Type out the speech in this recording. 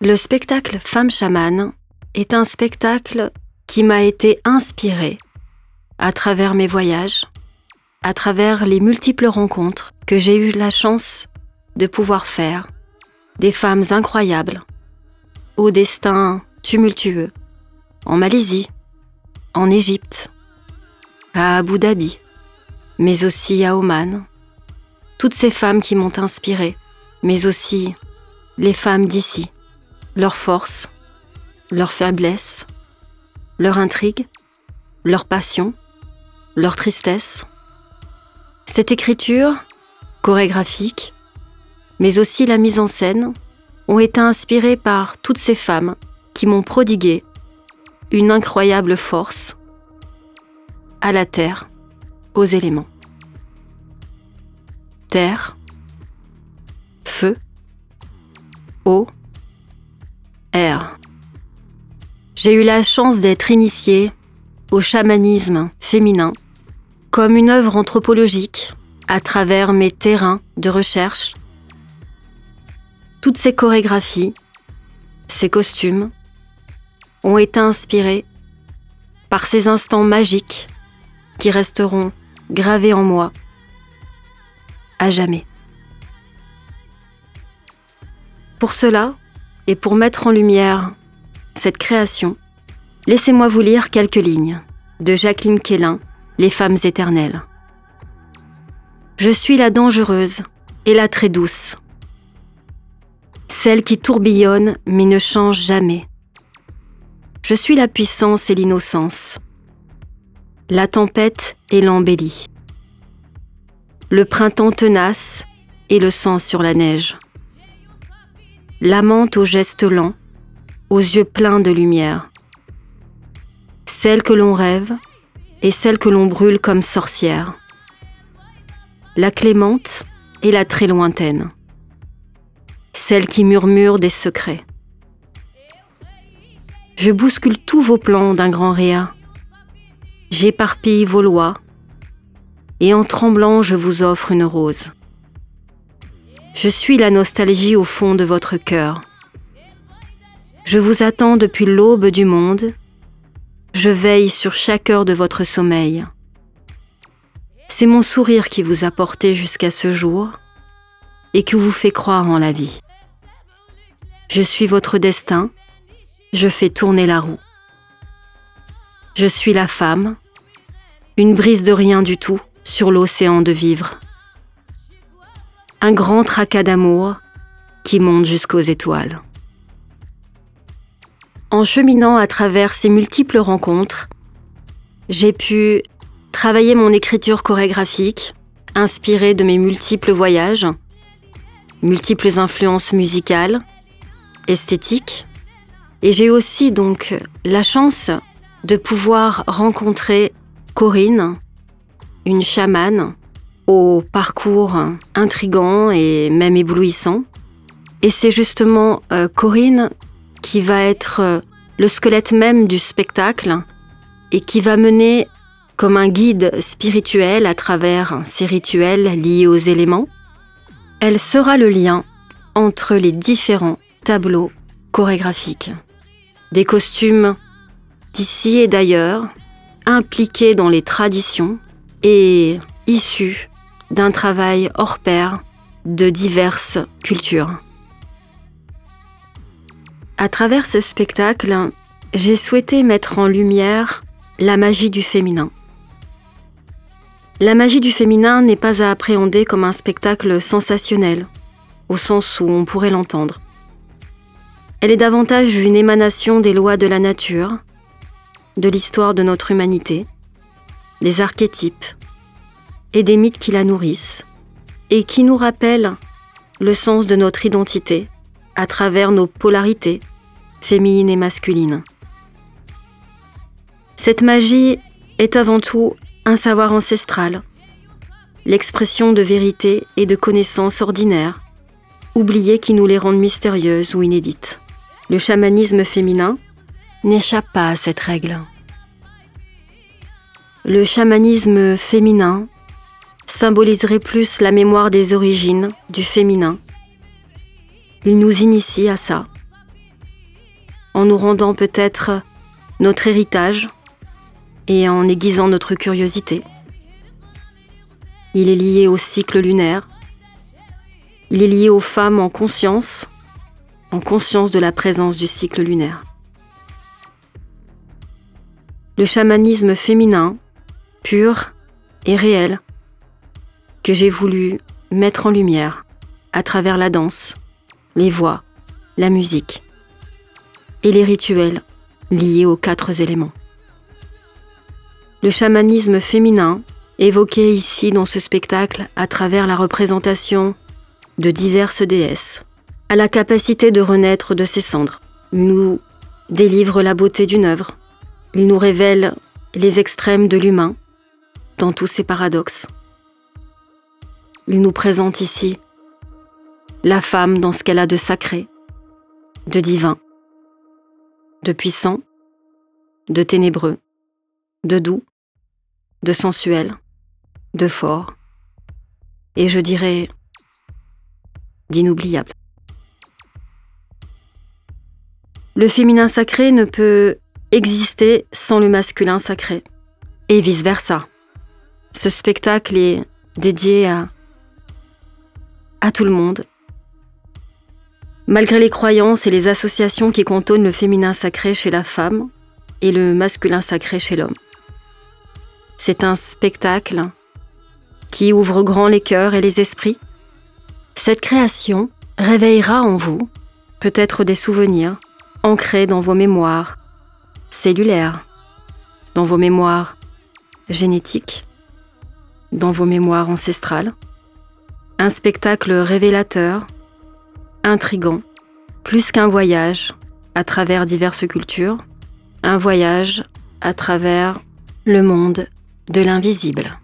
Le spectacle Femme chamane est un spectacle qui m'a été inspiré à travers mes voyages, à travers les multiples rencontres que j'ai eu la chance de pouvoir faire, des femmes incroyables, au destin tumultueux, en Malaisie, en Égypte, à Abu Dhabi, mais aussi à Oman. Toutes ces femmes qui m'ont inspiré, mais aussi les femmes d'ici, leur force, leur faiblesse, leur intrigue, leur passion, leur tristesse. Cette écriture, chorégraphique, mais aussi la mise en scène, ont été inspirées par toutes ces femmes qui m'ont prodigué une incroyable force à la terre, aux éléments. Terre, feu, eau, J'ai eu la chance d'être initiée au chamanisme féminin comme une œuvre anthropologique à travers mes terrains de recherche. Toutes ces chorégraphies, ces costumes, ont été inspirés par ces instants magiques qui resteront gravés en moi à jamais. Pour cela, et pour mettre en lumière cette création, laissez-moi vous lire quelques lignes de Jacqueline Quélin, Les femmes éternelles. Je suis la dangereuse et la très douce, celle qui tourbillonne mais ne change jamais. Je suis la puissance et l'innocence, la tempête et l'embellie, le printemps tenace et le sang sur la neige, l'amante aux gestes lents, aux yeux pleins de lumière, celle que l'on rêve et celle que l'on brûle comme sorcière, la clémente et la très lointaine, celle qui murmure des secrets. Je bouscule tous vos plans d'un grand rire, j'éparpille vos lois, et en tremblant je vous offre une rose. Je suis la nostalgie au fond de votre cœur. Je vous attends depuis l'aube du monde. Je veille sur chaque heure de votre sommeil. C'est mon sourire qui vous a porté jusqu'à ce jour et qui vous fait croire en la vie. Je suis votre destin, je fais tourner la roue. Je suis la femme, une brise de rien du tout sur l'océan de vivre un grand tracas d'amour qui monte jusqu'aux étoiles. En cheminant à travers ces multiples rencontres, j'ai pu travailler mon écriture chorégraphique, inspirée de mes multiples voyages, multiples influences musicales, esthétiques, et j'ai aussi donc la chance de pouvoir rencontrer Corinne, une chamane au parcours intrigant et même éblouissant. Et c'est justement euh, Corinne qui va être euh, le squelette même du spectacle et qui va mener comme un guide spirituel à travers ces rituels liés aux éléments. Elle sera le lien entre les différents tableaux chorégraphiques. Des costumes d'ici et d'ailleurs, impliqués dans les traditions et issus d'un travail hors pair de diverses cultures. À travers ce spectacle, j'ai souhaité mettre en lumière la magie du féminin. La magie du féminin n'est pas à appréhender comme un spectacle sensationnel, au sens où on pourrait l'entendre. Elle est davantage une émanation des lois de la nature, de l'histoire de notre humanité, des archétypes, et des mythes qui la nourrissent, et qui nous rappellent le sens de notre identité à travers nos polarités, féminines et masculines. Cette magie est avant tout un savoir ancestral, l'expression de vérité et de connaissances ordinaires, oubliées qui nous les rendent mystérieuses ou inédites. Le chamanisme féminin n'échappe pas à cette règle. Le chamanisme féminin symboliserait plus la mémoire des origines, du féminin. Il nous initie à ça, en nous rendant peut-être notre héritage et en aiguisant notre curiosité. Il est lié au cycle lunaire. Il est lié aux femmes en conscience, en conscience de la présence du cycle lunaire. Le chamanisme féminin, pur et réel, que j'ai voulu mettre en lumière à travers la danse, les voix, la musique et les rituels liés aux quatre éléments. Le chamanisme féminin, évoqué ici dans ce spectacle à travers la représentation de diverses déesses, a la capacité de renaître de ses cendres. Il nous délivre la beauté d'une œuvre. Il nous révèle les extrêmes de l'humain dans tous ses paradoxes. Il nous présente ici la femme dans ce qu'elle a de sacré, de divin, de puissant, de ténébreux, de doux, de sensuel, de fort, et je dirais d'inoubliable. Le féminin sacré ne peut exister sans le masculin sacré, et vice-versa. Ce spectacle est dédié à, à tout le monde. Malgré les croyances et les associations qui cantonnent le féminin sacré chez la femme et le masculin sacré chez l'homme. C'est un spectacle qui ouvre grand les cœurs et les esprits. Cette création réveillera en vous peut-être des souvenirs ancrés dans vos mémoires cellulaires, dans vos mémoires génétiques, dans vos mémoires ancestrales. Un spectacle révélateur, intrigant, plus qu'un voyage à travers diverses cultures, un voyage à travers le monde de l'invisible.